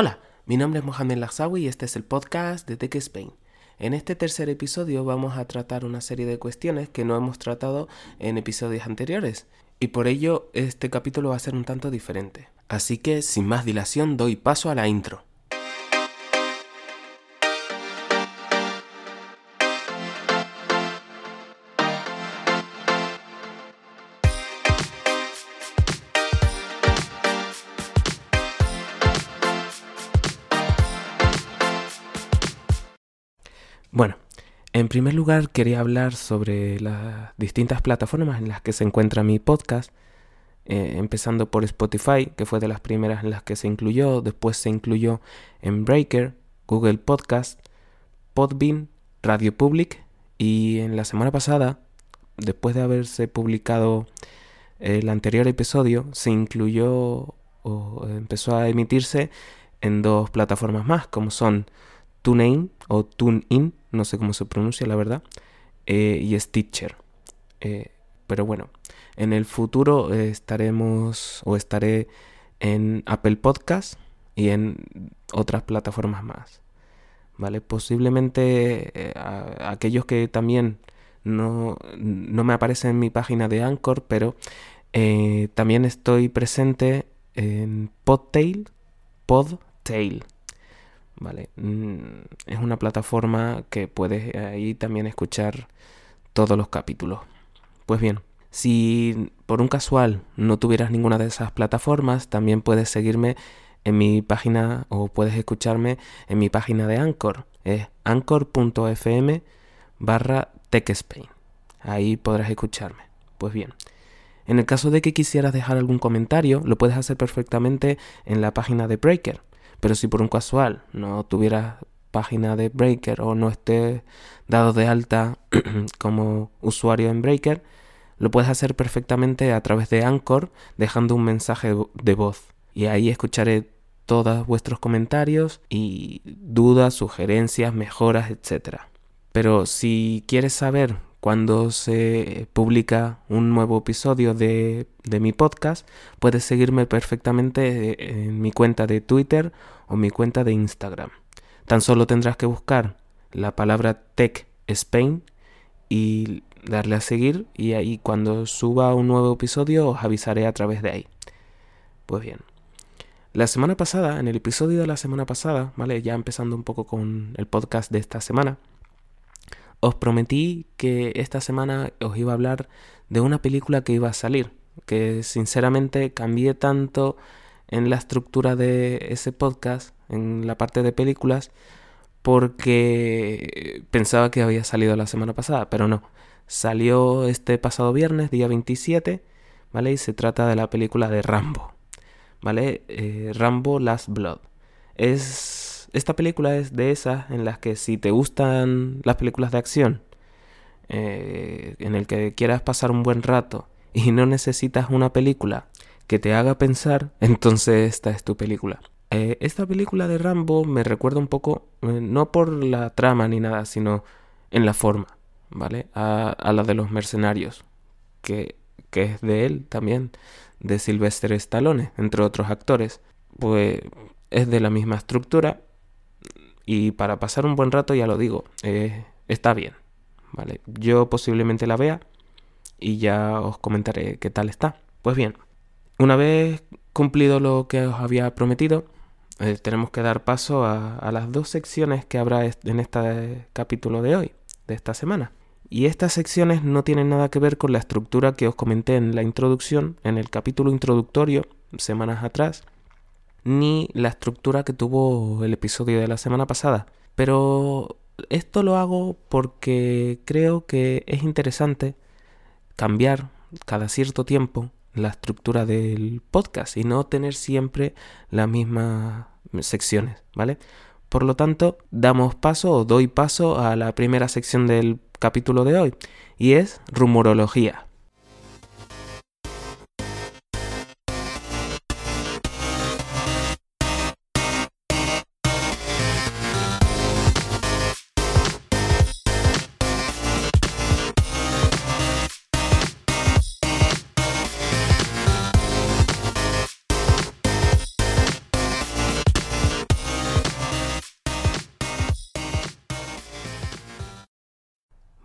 Hola, mi nombre es Mohamed Lazawi y este es el podcast de Tech Spain. En este tercer episodio vamos a tratar una serie de cuestiones que no hemos tratado en episodios anteriores y por ello este capítulo va a ser un tanto diferente. Así que sin más dilación doy paso a la intro. En primer lugar quería hablar sobre las distintas plataformas en las que se encuentra mi podcast, eh, empezando por Spotify, que fue de las primeras en las que se incluyó, después se incluyó en Breaker, Google Podcast, Podbean, Radio Public. Y en la semana pasada, después de haberse publicado el anterior episodio, se incluyó o empezó a emitirse en dos plataformas más, como son TuneIn o TuneIn, no sé cómo se pronuncia la verdad, eh, y Stitcher. Eh, pero bueno, en el futuro eh, estaremos o estaré en Apple Podcast y en otras plataformas más. ¿Vale? Posiblemente aquellos que también no, no, me aparecen en mi página de Anchor, pero también estoy presente en Podtail, Podtail. ¿Vale? Mm, es una plataforma que puedes ahí también escuchar todos los capítulos. Pues bien, si por un casual no tuvieras ninguna de esas plataformas, también puedes seguirme en mi página o puedes escucharme en mi página de Anchor. Es anchor.fm barra TechSpain. Ahí podrás escucharme. Pues bien, en el caso de que quisieras dejar algún comentario, lo puedes hacer perfectamente en la página de Breaker. Pero si por un casual no tuvieras página de Breaker o no estés dado de alta como usuario en Breaker, lo puedes hacer perfectamente a través de Anchor dejando un mensaje de voz. Y ahí escucharé todos vuestros comentarios y dudas, sugerencias, mejoras, etc. Pero si quieres saber cuando se publica un nuevo episodio de, mi podcast, puedes seguirme perfectamente en mi cuenta de Twitter o mi cuenta de Instagram. Tan solo tendrás que buscar la palabra Tech Spain y darle a seguir y ahí cuando suba un nuevo episodio os avisaré a través de ahí. Pues bien. La semana pasada, en el episodio de la semana pasada, ¿vale? Ya empezando un poco con el podcast de esta semana, os prometí que esta semana os iba a hablar de una película que iba a salir, que sinceramente cambié tanto en la estructura de ese podcast, en la parte de películas, porque pensaba que había salido la semana pasada, pero no. Salió este pasado viernes, día 27, ¿vale? Y se trata de la película de Rambo, ¿vale? Eh, Rambo Last Blood. Es esta película es de esas en las que si te gustan las películas de acción, eh, en el que quieras pasar un buen rato y no necesitas una película que te haga pensar, entonces esta es tu película. Eh, esta película de Rambo me recuerda un poco, eh, no por la trama ni nada, sino en la forma, ¿vale? A, a la de los mercenarios, que, que es de él también, de Sylvester Stallone, entre otros actores. Pues es de la misma estructura y para pasar un buen rato, ya lo digo, eh, está bien. ¿vale? Yo posiblemente la vea y ya os comentaré qué tal está. Pues bien, una vez cumplido lo que os había prometido, eh, tenemos que dar paso a, las dos secciones que habrá en este capítulo de hoy, de esta semana. Y estas secciones no tienen nada que ver con la estructura que os comenté en la introducción, en el capítulo introductorio, semanas atrás, ni la estructura que tuvo el episodio de la semana pasada. Pero esto lo hago porque creo que es interesante cambiar cada cierto tiempo la estructura del podcast y no tener siempre las mismas secciones, ¿vale? Por lo tanto, damos paso o doy paso a la primera sección del capítulo de hoy y es rumorología.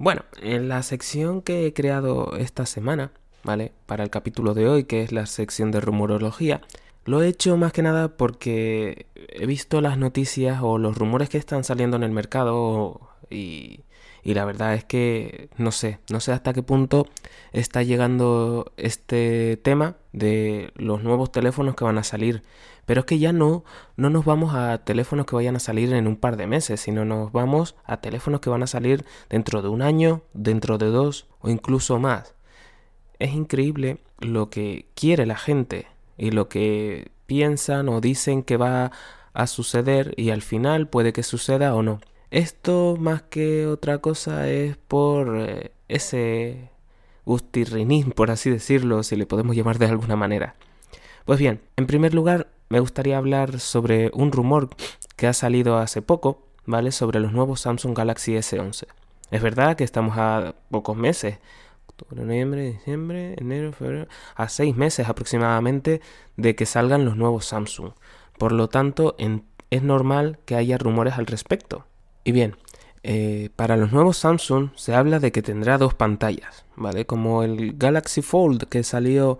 Bueno, en la sección que he creado esta semana, ¿vale? Para el capítulo de hoy, que es la sección de rumorología, lo he hecho más que nada porque he visto las noticias o los rumores que están saliendo en el mercado y, y la verdad es que no sé, no sé hasta qué punto está llegando este tema de los nuevos teléfonos que van a salir. Pero es que ya no, no nos vamos a teléfonos que vayan a salir en un par de meses, sino nos vamos a teléfonos que van a salir dentro de un año, dentro de dos o incluso más. Es increíble lo que quiere la gente y lo que piensan o dicen que va a suceder y al final puede que suceda o no. Esto más que otra cosa es por eh, ese gustirrinín, por así decirlo, si le podemos llamar de alguna manera. Pues bien, en primer lugar me gustaría hablar sobre un rumor que ha salido hace poco, ¿vale? Sobre los nuevos Samsung Galaxy S11. Es verdad que estamos a pocos meses, octubre, noviembre, diciembre, enero, febrero, a seis meses aproximadamente de que salgan los nuevos Samsung. Por lo tanto, es normal que haya rumores al respecto. Y bien, eh, para los nuevos Samsung se habla de que tendrá dos pantallas, ¿vale? Como el Galaxy Fold que salió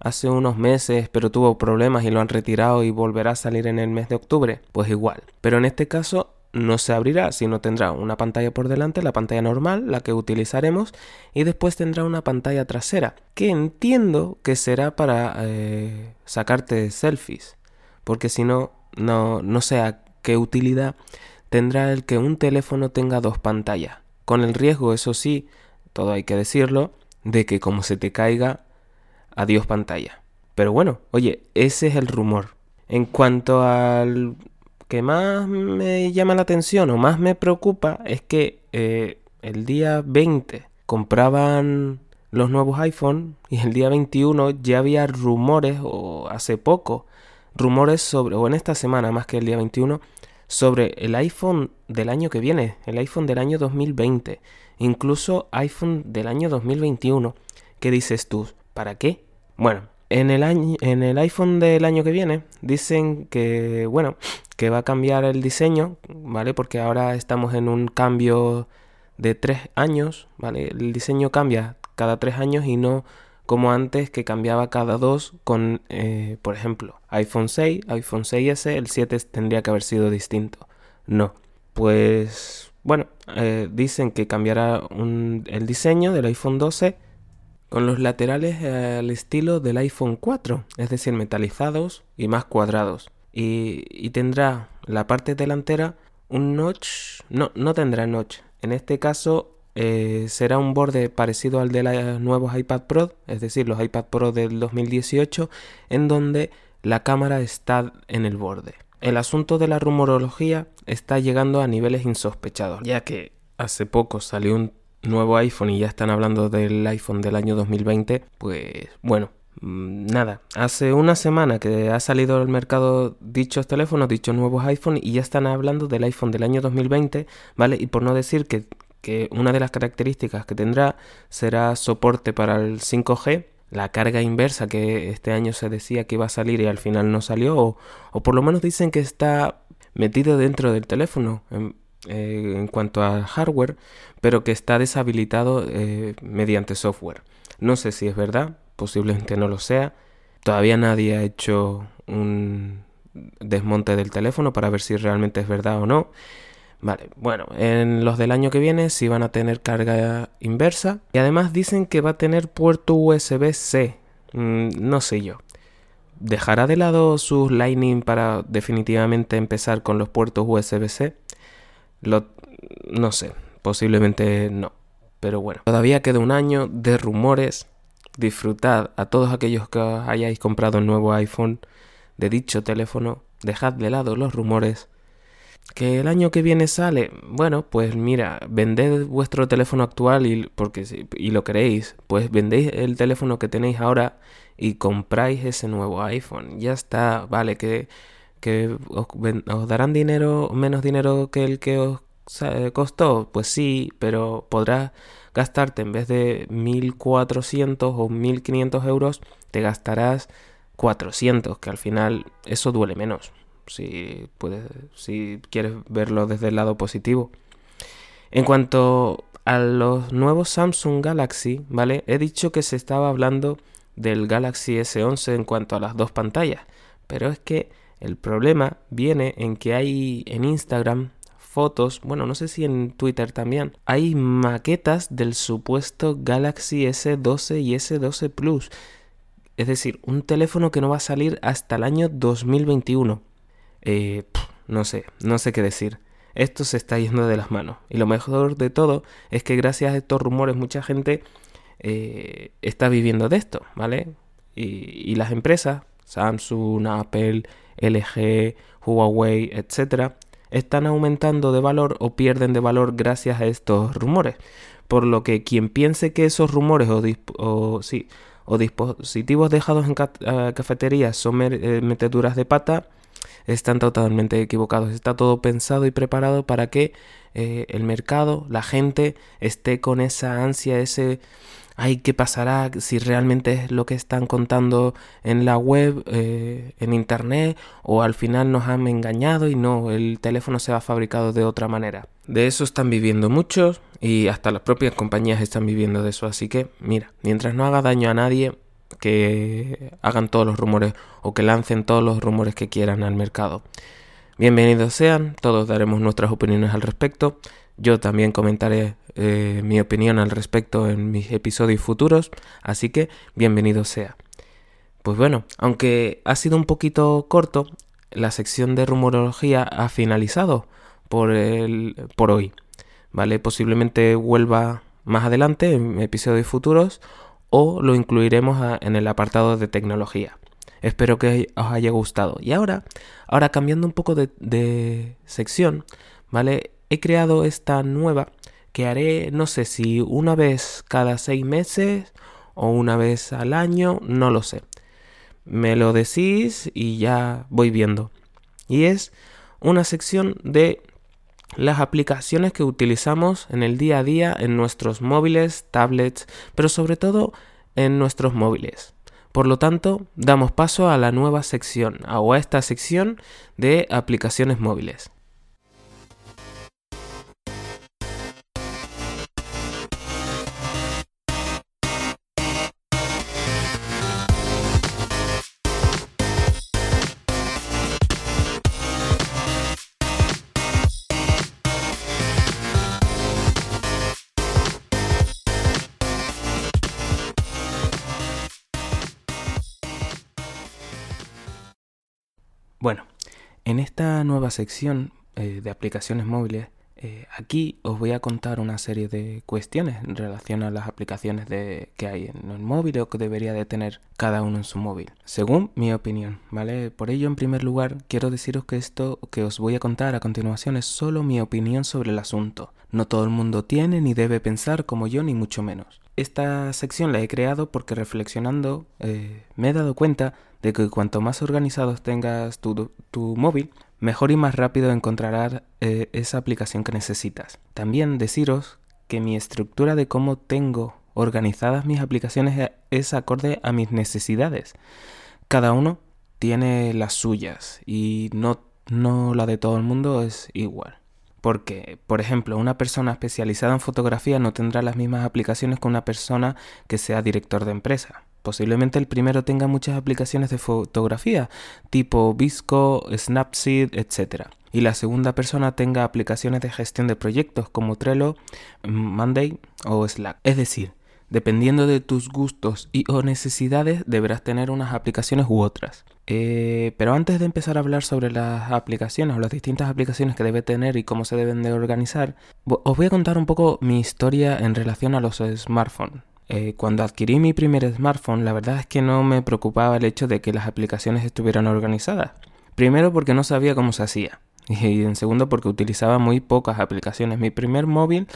hace unos meses pero tuvo problemas y lo han retirado y volverá a salir en el mes de octubre, pues igual. Pero en este caso no se abrirá, sino tendrá una pantalla por delante, la pantalla normal, la que utilizaremos, y después tendrá una pantalla trasera, que entiendo que será para eh, sacarte selfies, porque si no, no, no sé a qué utilidad tendrá el que un teléfono tenga dos pantallas, con el riesgo, eso sí, todo hay que decirlo, de que como se te caiga, adiós pantalla. Pero bueno, oye, ese es el rumor. En cuanto al que más me llama la atención o más me preocupa es que eh, el día 20 compraban los nuevos iPhone y el día 21 ya había rumores o hace poco rumores sobre o en esta semana más que el día 21 sobre el iPhone del año que viene, el iPhone del año 2020, incluso iPhone del año 2021. ¿Qué dices tú? ¿Para qué? Bueno, en el, año, en el iPhone del año que viene dicen que, bueno, que va a cambiar el diseño, ¿vale? Porque ahora estamos en un cambio de tres años, ¿vale? El diseño cambia cada tres años y no como antes que cambiaba cada dos con, eh, por ejemplo, iPhone 6, iPhone 6S, el 7 tendría que haber sido distinto. No, pues bueno, eh, dicen que cambiará el diseño del iPhone 12 con los laterales al estilo del iPhone 4, es decir, metalizados y más cuadrados. Y, y tendrá la parte delantera un notch, no, no tendrá notch. En este caso eh, será un borde parecido al de los nuevos iPad Pro, es decir, los iPad Pro del 2018, en donde la cámara está en el borde. El asunto de la rumorología está llegando a niveles insospechados, ya que hace poco salió un nuevo iPhone y ya están hablando del iPhone del año 2020, pues bueno, mm, nada, hace una semana que ha salido al mercado dichos teléfonos, dichos nuevos iPhone y ya están hablando del iPhone del año 2020, ¿vale? Y por no decir que que una de las características que tendrá será soporte para el 5G, la carga inversa que este año se decía que iba a salir y al final no salió, o, por lo menos dicen que está metido dentro del teléfono en, eh, cuanto al hardware, pero que está deshabilitado eh, mediante software. No sé si es verdad, posiblemente no lo sea. Todavía nadie ha hecho un desmonte del teléfono para ver si realmente es verdad o no. Vale, bueno, en los del año que viene sí van a tener carga inversa y además dicen que va a tener puerto USB-C. Mm, no sé yo. ¿Dejará de lado sus Lightning para definitivamente empezar con los puertos USB-C? No sé, posiblemente no. Pero bueno, todavía queda un año de rumores. Disfrutad a todos aquellos que hayáis comprado el nuevo iPhone de dicho teléfono. Dejad de lado los rumores que el año que viene sale, bueno, pues mira, vended vuestro teléfono actual y porque y lo queréis, pues vendéis el teléfono que tenéis ahora y compráis ese nuevo iPhone. Ya está, vale, que, que os, darán dinero, menos dinero que el que os costó, pues sí, pero podrás gastarte en vez de 1400 o 1500 euros, te gastarás 400, que al final eso duele menos si, puedes, si quieres verlo desde el lado positivo. En cuanto a los nuevos Samsung Galaxy, ¿vale? He dicho que se estaba hablando del Galaxy S11 en cuanto a las dos pantallas, pero es que el problema viene en que hay en Instagram fotos, bueno, no sé si en Twitter también, hay maquetas del supuesto Galaxy S12 y S12 Plus. Es decir, un teléfono que no va a salir hasta el año 2021. Eh, no sé, no sé qué decir. Esto se está yendo de las manos. Y lo mejor de todo es que gracias a estos rumores mucha gente eh, está viviendo de esto, ¿vale? Y, las empresas, Samsung, Apple, LG, Huawei, etcétera, están aumentando de valor o pierden de valor gracias a estos rumores. Por lo que quien piense que esos rumores o, sí, o dispositivos dejados en cafeterías son eh, meteduras de pata, están totalmente equivocados. Está todo pensado y preparado para que eh, el mercado, la gente, esté con esa ansia, ese ay, ¿qué pasará si realmente es lo que están contando en la web, eh, en internet, o al final nos han engañado y no, el teléfono se ha fabricado de otra manera? De eso están viviendo muchos y hasta las propias compañías están viviendo de eso, así que mira, mientras no haga daño a nadie, que hagan todos los rumores o que lancen todos los rumores que quieran al mercado. Bienvenidos sean, todos daremos nuestras opiniones al respecto. Yo también comentaré eh, mi opinión al respecto en mis episodios futuros, así que bienvenido sea. Pues bueno, aunque ha sido un poquito corto, la sección de rumorología ha finalizado por, el, por hoy. ¿Vale? Posiblemente vuelva más adelante en episodios futuros o lo incluiremos en el apartado de tecnología. Espero que os haya gustado. Y ahora, ahora cambiando un poco de, de sección, ¿vale? He creado esta nueva que haré, no sé si una vez cada seis meses o una vez al año, no lo sé. Me lo decís y ya voy viendo. Y es una sección de las aplicaciones que utilizamos en el día a día en nuestros móviles, tablets, pero sobre todo en nuestros móviles. Por lo tanto, damos paso a la nueva sección, o a esta sección de aplicaciones móviles. Bueno, en esta nueva sección eh, de aplicaciones móviles, eh, aquí os voy a contar una serie de cuestiones en relación a las aplicaciones de, que hay en el móvil o que debería de tener cada uno en su móvil, según mi opinión, ¿vale? Por ello, en primer lugar, quiero deciros que esto que os voy a contar a continuación es solo mi opinión sobre el asunto. No todo el mundo tiene ni debe pensar como yo, ni mucho menos. Esta sección la he creado porque reflexionando eh, me he dado cuenta de que cuanto más organizados tengas tu, móvil, mejor y más rápido encontrarás eh, esa aplicación que necesitas. También deciros que mi estructura de cómo tengo organizadas mis aplicaciones es acorde a mis necesidades. Cada uno tiene las suyas y no, no la de todo el mundo es igual. Porque, por ejemplo, una persona especializada en fotografía no tendrá las mismas aplicaciones que una persona que sea director de empresa. Posiblemente el primero tenga muchas aplicaciones de fotografía, tipo Visco, Snapseed, etc. Y la segunda persona tenga aplicaciones de gestión de proyectos como Trello, Monday o Slack. Es decir, dependiendo de tus gustos y o necesidades, deberás tener unas aplicaciones u otras. Eh, pero antes de empezar a hablar sobre las aplicaciones o las distintas aplicaciones que debe tener y cómo se deben de organizar, os voy a contar un poco mi historia en relación a los smartphones. Eh, cuando adquirí mi primer smartphone, la verdad es que no me preocupaba el hecho de que las aplicaciones estuvieran organizadas. Primero porque no sabía cómo se hacía. Y en segundo porque utilizaba muy pocas aplicaciones. Mi primer móvil,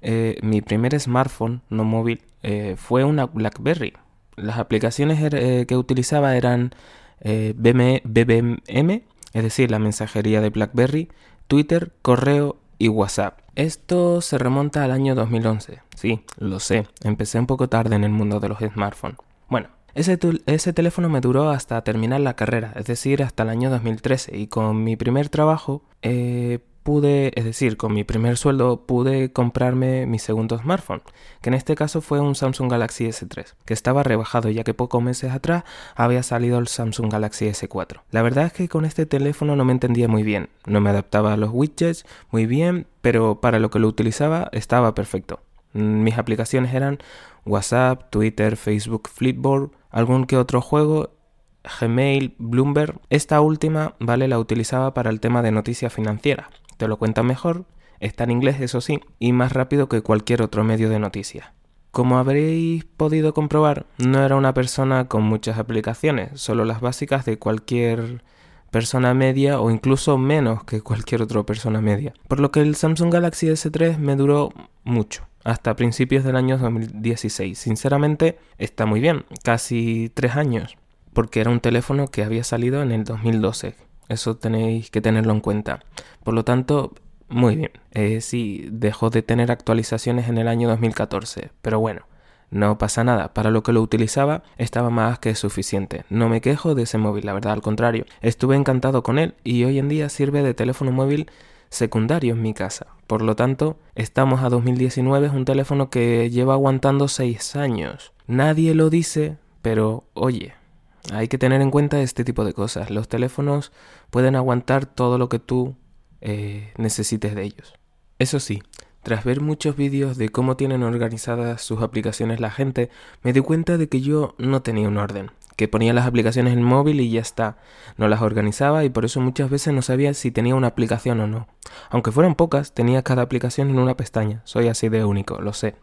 eh, mi primer smartphone, no móvil, eh, fue una BlackBerry. Las aplicaciones que utilizaba eran BBM, es decir, la mensajería de BlackBerry, Twitter, correo y WhatsApp. Esto se remonta al año 2011. Sí, lo sé, empecé un poco tarde en el mundo de los smartphones. Bueno, ese, ese, teléfono me duró hasta terminar la carrera, es decir, hasta el año 2013. Y con mi primer trabajo, eh, pude, es decir, con mi primer sueldo pude comprarme mi segundo smartphone, que en este caso fue un Samsung Galaxy S3, que estaba rebajado ya que pocos meses atrás había salido el Samsung Galaxy S4. La verdad es que con este teléfono no me entendía muy bien, no me adaptaba a los widgets muy bien, pero para lo que lo utilizaba estaba perfecto. Mis aplicaciones eran WhatsApp, Twitter, Facebook, Flipboard, algún que otro juego Gmail, Bloomberg. Esta última, ¿vale? La utilizaba para el tema de noticias financieras. Lo cuenta mejor, está en inglés, eso sí, y más rápido que cualquier otro medio de noticias. Como habréis podido comprobar, no era una persona con muchas aplicaciones, solo las básicas de cualquier persona media o incluso menos que cualquier otra persona media. Por lo que el Samsung Galaxy S3 me duró mucho, hasta principios del año 2016. Sinceramente, está muy bien, casi tres años porque era un teléfono que había salido en el 2012. Eso tenéis que tenerlo en cuenta. Por lo tanto, muy bien. Eh, sí, dejó de tener actualizaciones en el año 2014. Pero bueno, no pasa nada. Para lo que lo utilizaba estaba más que suficiente. No me quejo de ese móvil, la verdad, al contrario. Estuve encantado con él y hoy en día sirve de teléfono móvil secundario en mi casa. Por lo tanto, estamos a 2019, es un teléfono que lleva aguantando 6 años. Nadie lo dice, pero oye, hay que tener en cuenta este tipo de cosas. Los teléfonos pueden aguantar todo lo que tú eh, necesites de ellos. Eso sí, tras ver muchos vídeos de cómo tienen organizadas sus aplicaciones la gente, me di cuenta de que yo no tenía un orden, que ponía las aplicaciones en móvil y ya está. No las organizaba y por eso muchas veces no sabía si tenía una aplicación o no. Aunque fueran pocas, tenía cada aplicación en una pestaña. Soy así de único, lo sé.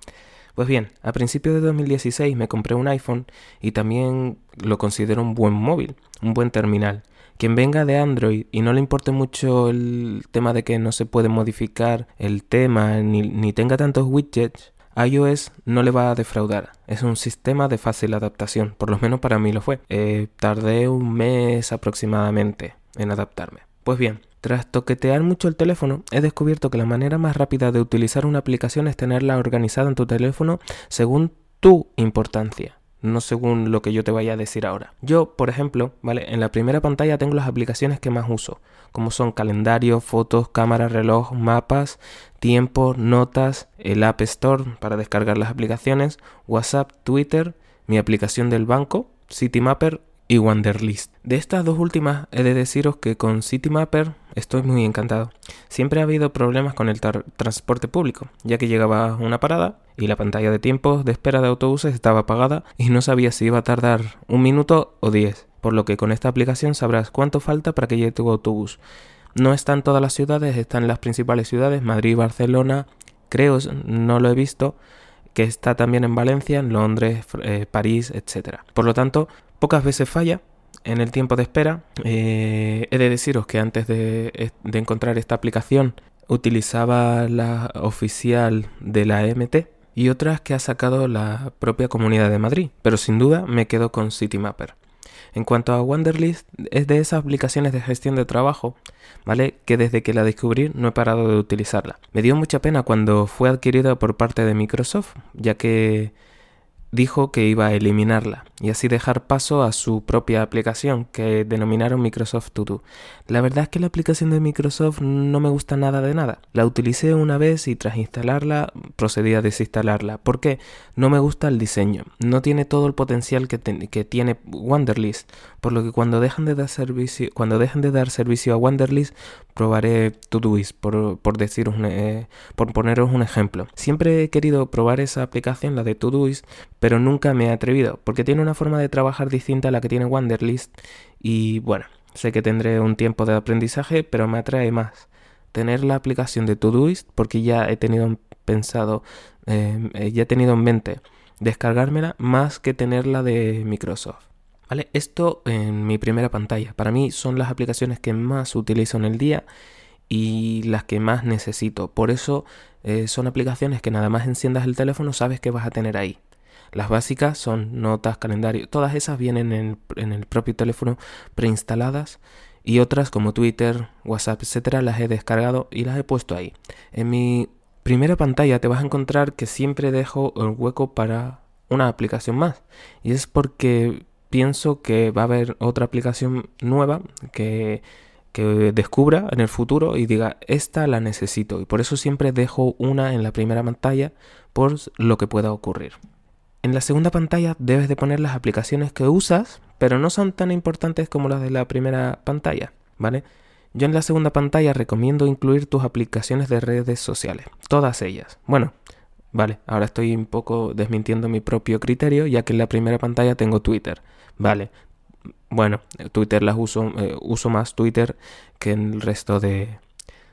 Pues bien, a principios de 2016 me compré un iPhone y también lo considero un buen móvil, un buen terminal. Quien venga de Android y no le importe mucho el tema de que no se puede modificar el tema ni, tenga tantos widgets, iOS no le va a defraudar. Es un sistema de fácil adaptación, por lo menos para mí lo fue. Eh, tardé un mes aproximadamente en adaptarme. Pues bien, tras toquetear mucho el teléfono, he descubierto que la manera más rápida de utilizar una aplicación es tenerla organizada en tu teléfono según tu importancia no según lo que yo te vaya a decir ahora. Yo, por ejemplo, ¿vale? En la primera pantalla tengo las aplicaciones que más uso, como son calendario, fotos, cámara, reloj, mapas, tiempo, notas, el App Store para descargar las aplicaciones, WhatsApp, Twitter, mi aplicación del banco, Citymapper y Wanderlist. De estas dos últimas he de deciros que con Citymapper estoy muy encantado. Siempre ha habido problemas con el transporte público, ya que llegaba una parada y la pantalla de tiempos de espera de autobuses estaba apagada y no sabía si iba a tardar un minuto o diez, por lo que con esta aplicación sabrás cuánto falta para que llegue tu autobús. No está en todas las ciudades, está en las principales ciudades, Madrid, Barcelona, creo, no lo he visto, que está también en Valencia, en Londres, eh, París, etc. Por lo tanto, Pocas veces falla en el tiempo de espera. Eh, he de deciros que antes de, encontrar esta aplicación utilizaba la oficial de la MT y otras que ha sacado la propia Comunidad de Madrid, pero sin duda me quedo con Citymapper. En cuanto a Wanderlist, es de esas aplicaciones de gestión de trabajo, ¿vale? Que desde que la descubrí no he parado de utilizarla. Me dio mucha pena cuando fue adquirida por parte de Microsoft, ya que dijo que iba a eliminarla y así dejar paso a su propia aplicación que denominaron Microsoft To Do. La verdad es que la aplicación de Microsoft no me gusta nada de nada. La utilicé una vez y tras instalarla procedí a desinstalarla porque no me gusta el diseño. No tiene todo el potencial que, tiene Wanderlist, por lo que cuando dejan de dar servicio, cuando de dar servicio a Wanderlist probaré Todoist por, por deciros eh, por poneros un ejemplo. Siempre he querido probar esa aplicación, la de Todoist, pero nunca me he atrevido porque tiene una forma de trabajar distinta a la que tiene Wanderlist y bueno, sé que tendré un tiempo de aprendizaje, pero me atrae más tener la aplicación de Todoist porque ya he tenido pensado, em, eh, ya he tenido en mente descargármela más que tenerla de Microsoft. ¿Vale? Esto en mi primera pantalla. Para mí son las aplicaciones que más utilizo en el día y las que más necesito. Por eso eh, son aplicaciones que nada más enciendas el teléfono sabes que vas a tener ahí. Las básicas son notas, calendario, todas esas vienen en, el propio teléfono preinstaladas y otras como Twitter, WhatsApp, etcétera, las he descargado y las he puesto ahí. En mi primera pantalla te vas a encontrar que siempre dejo el hueco para una aplicación más y es porque pienso que va a haber otra aplicación nueva que que descubra en el futuro y diga, esta la necesito. Y por eso siempre dejo una en la primera pantalla por lo que pueda ocurrir. En la segunda pantalla debes de poner las aplicaciones que usas, pero no son tan importantes como las de la primera pantalla, ¿vale? Yo en la segunda pantalla recomiendo incluir tus aplicaciones de redes sociales, todas ellas. Bueno, vale, ahora estoy un poco desmintiendo mi propio criterio, ya que en la primera pantalla tengo Twitter. Vale, bueno, Twitter las uso, eh, uso más Twitter que el resto de,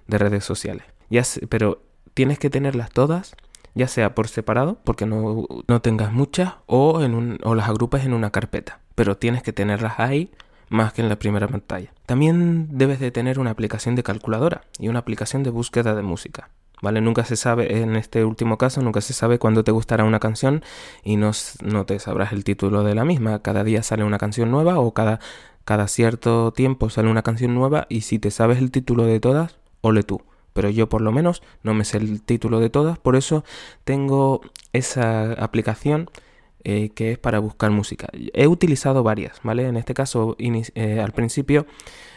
redes sociales. Ya pero tienes que tenerlas todas ya sea por separado, porque no, tengas muchas, o, en un, o las agrupas en una carpeta. Pero tienes que tenerlas ahí más que en la primera pantalla. También debes de tener una aplicación de calculadora y una aplicación de búsqueda de música. ¿Vale? Nunca se sabe, en este último caso, nunca se sabe cuándo te gustará una canción y no, no te sabrás el título de la misma. Cada día sale una canción nueva o cada, cada cierto tiempo sale una canción nueva y si te sabes el título de todas, ole tú pero yo por lo menos no me sé el título de todas, por eso tengo esa aplicación eh, que es para buscar música. He utilizado varias, ¿vale? En este caso, eh, al principio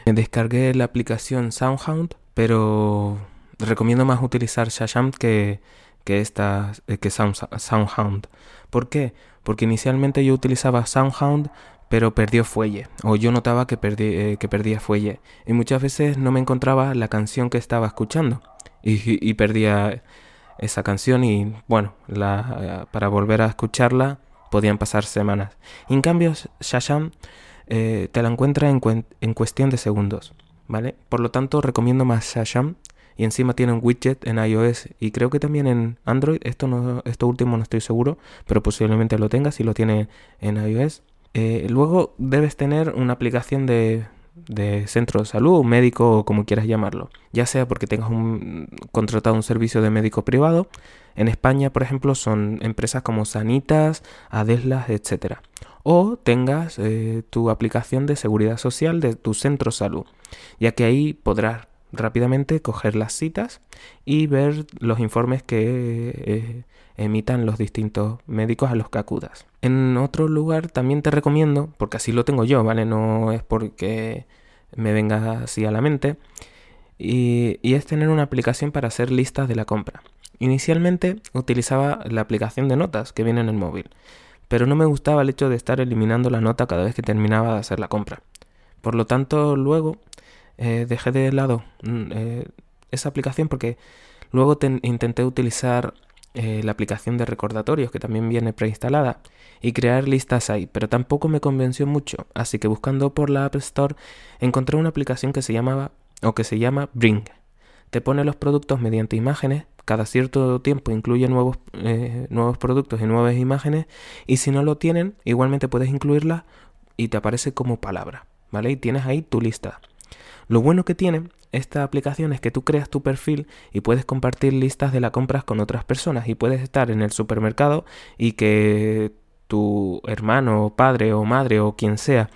descargué la aplicación Soundhound, pero recomiendo más utilizar Shazam que, que, esta, eh, que Soundhound. ¿Por qué? Porque inicialmente yo utilizaba Soundhound pero perdió fuelle, o yo notaba que, eh, que perdía fuelle, y muchas veces no me encontraba la canción que estaba escuchando, y, perdía esa canción, y bueno, la, para volver a escucharla podían pasar semanas. en cambio, Shasham eh, te la encuentra en, en, cuestión de segundos, ¿vale? Por lo tanto, recomiendo más Shasham, y encima tiene un widget en iOS y creo que también en Android, esto, no, esto último no estoy seguro, pero posiblemente lo tenga si lo tiene en iOS. Eh, luego debes tener una aplicación de, centro de salud, médico o como quieras llamarlo, ya sea porque tengas un, contratado un servicio de médico privado. En España, por ejemplo, son empresas como Sanitas, Adeslas, etc. O tengas eh, tu aplicación de seguridad social de tu centro de salud, ya que ahí podrás rápidamente coger las citas y ver los informes que eh, emitan los distintos médicos a los que acudas. En otro lugar también te recomiendo, porque así lo tengo yo, ¿vale? No es porque me venga así a la mente, y, es tener una aplicación para hacer listas de la compra. Inicialmente utilizaba la aplicación de notas que viene en el móvil, pero no me gustaba el hecho de estar eliminando la nota cada vez que terminaba de hacer la compra. Por lo tanto, luego eh, dejé de lado mm, eh, esa aplicación porque luego intenté utilizar eh, la aplicación de recordatorios que también viene preinstalada y crear listas ahí, pero tampoco me convenció mucho, así que buscando por la App Store encontré una aplicación que se llamaba o que se llama Bring. Te pone los productos mediante imágenes, cada cierto tiempo incluye nuevos, nuevos productos y nuevas imágenes y si no lo tienen, igualmente puedes incluirlas y te aparece como palabra, ¿vale? Y tienes ahí tu lista. Lo bueno que tiene esta aplicación es que tú creas tu perfil y puedes compartir listas de las compras con otras personas y puedes estar en el supermercado y que tu hermano, padre o madre o quien sea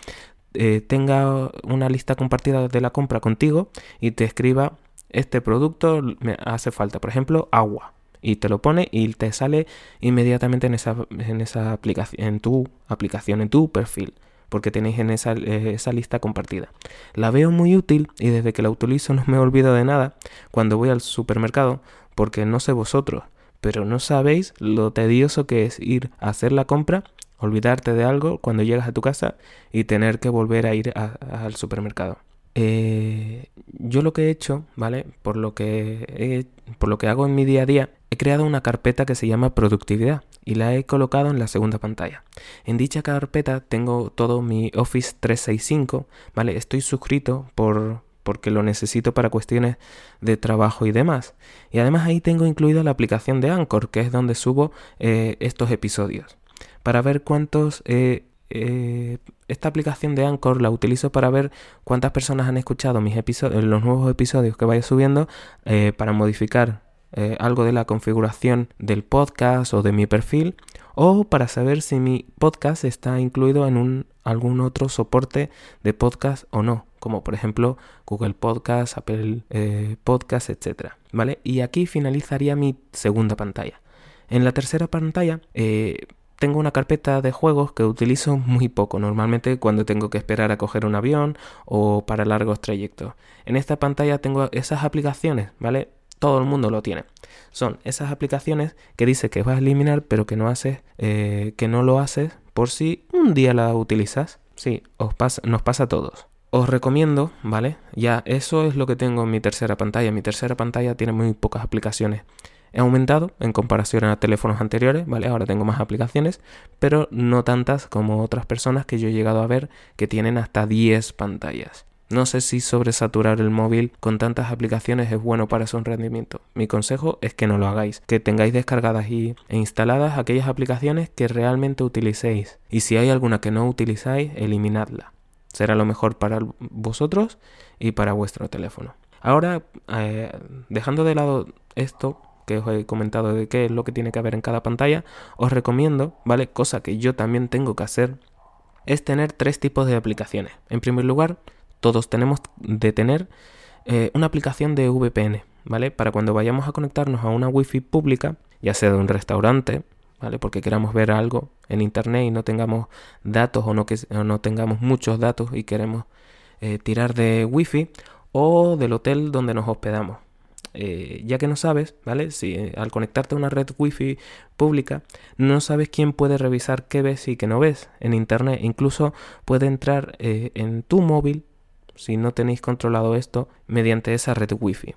eh, tenga una lista compartida de la compra contigo y te escriba este producto me hace falta, por ejemplo, agua y te lo pone y te sale inmediatamente en esa, en esa aplicación, en tu aplicación, en tu perfil porque tenéis en esa, eh, esa, lista compartida. La veo muy útil y desde que la utilizo no me olvido de nada cuando voy al supermercado, porque no sé vosotros, pero no sabéis lo tedioso que es ir a hacer la compra, olvidarte de algo cuando llegas a tu casa y tener que volver a ir al supermercado. Eh, yo lo que he hecho, ¿vale? Por lo que, por lo que hago en mi día a día, he creado una carpeta que se llama productividad y la he colocado en la segunda pantalla. En dicha carpeta tengo todo mi Office 365, ¿vale? Estoy suscrito por porque lo necesito para cuestiones de trabajo y demás. Y además ahí tengo incluida la aplicación de Anchor, que es donde subo eh, estos episodios. Para ver cuántos... Eh, eh, esta aplicación de Anchor la utilizo para ver cuántas personas han escuchado mis episodios, los nuevos episodios que vaya subiendo para modificar eh, algo de la configuración del podcast o de mi perfil o para saber si mi podcast está incluido en un, algún otro soporte de podcast o no, como por ejemplo Google Podcast, Apple eh, Podcast, etc. ¿Vale? Y aquí finalizaría mi segunda pantalla. En la tercera pantalla, eh, tengo una carpeta de juegos que utilizo muy poco, normalmente cuando tengo que esperar a coger un avión o para largos trayectos. En esta pantalla tengo esas aplicaciones, ¿vale? Todo el mundo lo tiene. Son esas aplicaciones que dice que vas a eliminar, pero que no haces, eh, que no lo haces por si un día la utilizas. Sí, os pasa, nos pasa a todos. Os recomiendo, ¿vale? Ya, eso es lo que tengo en mi tercera pantalla. Mi tercera pantalla tiene muy pocas aplicaciones. He aumentado en comparación a teléfonos anteriores, ¿vale? Ahora tengo más aplicaciones, pero no tantas como otras personas que yo he llegado a ver que tienen hasta 10 pantallas. No sé si sobresaturar el móvil con tantas aplicaciones es bueno para su rendimiento. Mi consejo es que no lo hagáis, que tengáis descargadas y, e instaladas aquellas aplicaciones que realmente utilicéis. Y si hay alguna que no utilizáis, eliminadla será lo mejor para vosotros y para vuestro teléfono. Ahora, eh, dejando de lado esto que os he comentado de qué es lo que tiene que haber en cada pantalla, os recomiendo, ¿vale? Cosa que yo también tengo que hacer, es tener tres tipos de aplicaciones. En primer lugar, todos tenemos de tener eh, una aplicación de VPN, ¿vale? Para cuando vayamos a conectarnos a una wifi pública, ya sea de un restaurante, porque queramos ver algo en internet y no tengamos datos o no, que, no tengamos muchos datos y queremos eh, tirar de wifi o del hotel donde nos hospedamos. Eh, ya que no sabes, ¿vale? Si eh, al conectarte a una red wifi pública no sabes quién puede revisar qué ves y qué no ves en internet. Incluso puede entrar en tu móvil, si no tenéis controlado esto, mediante esa red wifi.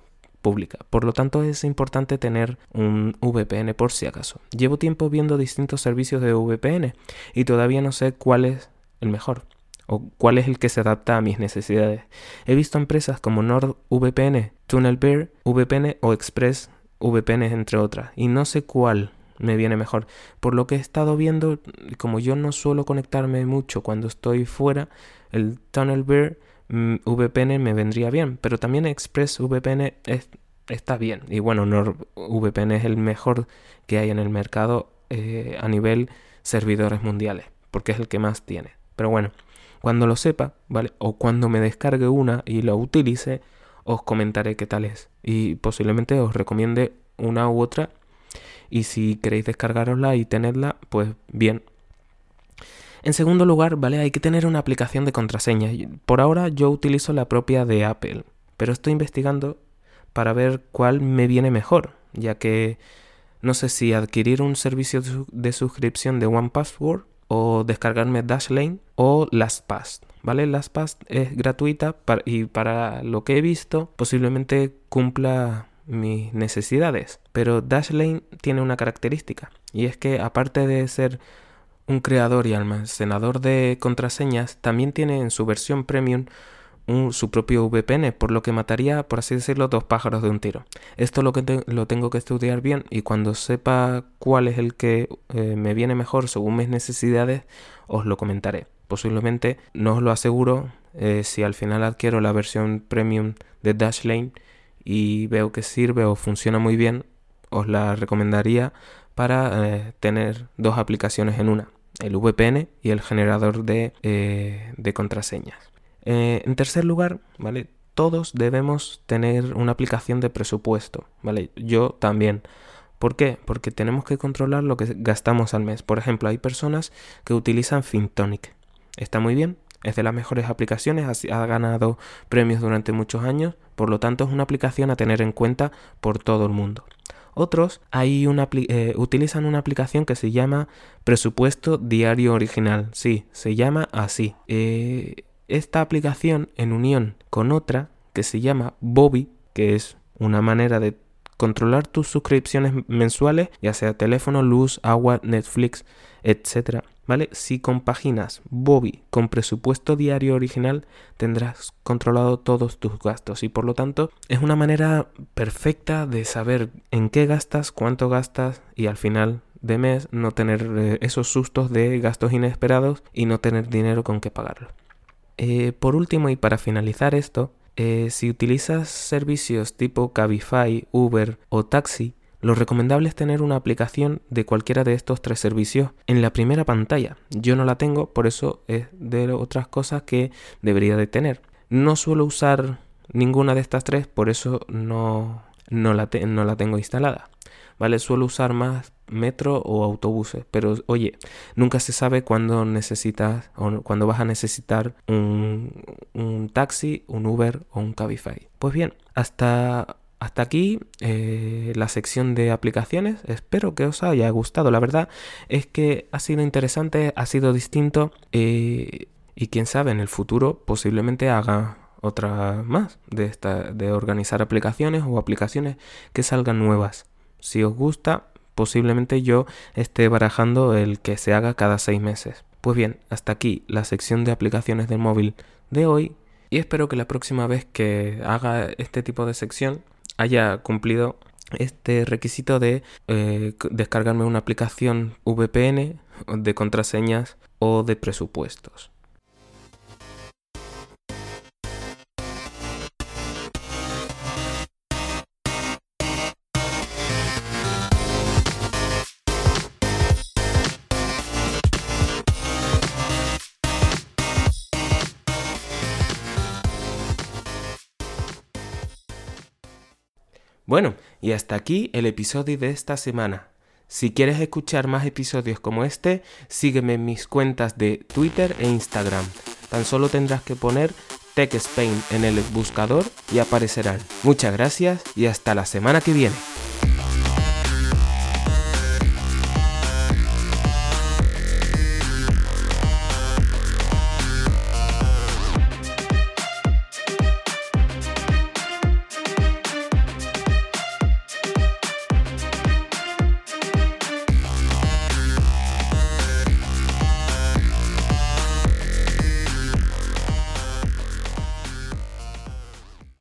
Por lo tanto, es importante tener un VPN por si acaso. Llevo tiempo viendo distintos servicios de VPN y todavía no sé cuál es el mejor o cuál es el que se adapta a mis necesidades. He visto empresas como NordVPN, TunnelBear, VPN o Express VPN entre otras y no sé cuál me viene mejor. Por lo que he estado viendo, como yo no suelo conectarme mucho cuando estoy fuera, el TunnelBear Mm, VPN me vendría bien, pero también ExpressVPN está bien. Y bueno, NordVPN es el mejor que hay en el mercado eh, a nivel servidores mundiales, porque es el que más tiene. Pero bueno, cuando lo sepa, ¿vale? O cuando me descargue una y la utilice, os comentaré qué tal es. Y posiblemente os recomiende una u otra. Y si queréis descargarosla y tenerla, pues bien, en segundo lugar, ¿vale? Hay que tener una aplicación de contraseña. Por ahora yo utilizo la propia de Apple, pero estoy investigando para ver cuál me viene mejor, ya que no sé si adquirir un servicio de suscripción de OnePassword o descargarme Dashlane o LastPass, ¿vale? LastPass es gratuita y para lo que he visto posiblemente cumpla mis necesidades, pero Dashlane tiene una característica y es que aparte de ser un creador y almacenador de contraseñas también tiene en su versión premium su propio VPN, por lo que mataría, por así decirlo, dos pájaros de un tiro. Esto lo, que lo tengo que estudiar bien y cuando sepa cuál es el que eh, me viene mejor según mis necesidades, os lo comentaré. Posiblemente, no os lo aseguro, eh, si al final adquiero la versión premium de Dashlane y veo que sirve o funciona muy bien, os la recomendaría para eh, tener dos aplicaciones en una el VPN y el generador de, contraseñas. Eh, en tercer lugar, ¿vale? Todos debemos tener una aplicación de presupuesto, ¿vale? Yo también. ¿Por qué? Porque tenemos que controlar lo que gastamos al mes. Por ejemplo, hay personas que utilizan FinTonic. Está muy bien, es de las mejores aplicaciones, ha ganado premios durante muchos años, por lo tanto es una aplicación a tener en cuenta por todo el mundo. Otros hay eh, utilizan una aplicación que se llama Presupuesto Diario Original. Sí, se llama así. Eh, esta aplicación, en unión con otra que se llama Bobby, que es una manera de controlar tus suscripciones mensuales, ya sea teléfono, luz, agua, Netflix, etc. ¿Vale? Si compaginas Bobby con presupuesto diario original, tendrás controlado todos tus gastos y por lo tanto es una manera perfecta de saber en qué gastas, cuánto gastas y al final de mes no tener eh, esos sustos de gastos inesperados y no tener dinero con qué pagarlo. Eh, por último y para finalizar esto, eh, si utilizas servicios tipo Cabify, Uber o Taxi, lo recomendable es tener una aplicación de cualquiera de estos tres servicios en la primera pantalla. Yo no la tengo, por eso es de otras cosas que debería de tener. No suelo usar ninguna de estas tres, por eso no, no, la, no la tengo instalada. ¿Vale? Suelo usar más metro o autobuses, pero oye, nunca se sabe cuándo necesitas o cuándo vas a necesitar un, taxi, un Uber o un Cabify. Pues bien, hasta hasta aquí eh, la sección de aplicaciones. Espero que os haya gustado. La verdad es que ha sido interesante, ha sido distinto eh, y quién sabe en el futuro posiblemente haga otra más de esta de organizar aplicaciones o aplicaciones que salgan nuevas. Si os gusta, posiblemente yo esté barajando el que se haga cada seis meses. Pues bien, hasta aquí la sección de aplicaciones del móvil de hoy y espero que la próxima vez que haga este tipo de sección haya cumplido este requisito de eh, descargarme una aplicación VPN de contraseñas o de presupuestos. Bueno, y hasta aquí el episodio de esta semana. Si quieres escuchar más episodios como este, sígueme en mis cuentas de Twitter e Instagram. Tan solo tendrás que poner TechSpain en el buscador y aparecerán. Muchas gracias y hasta la semana que viene.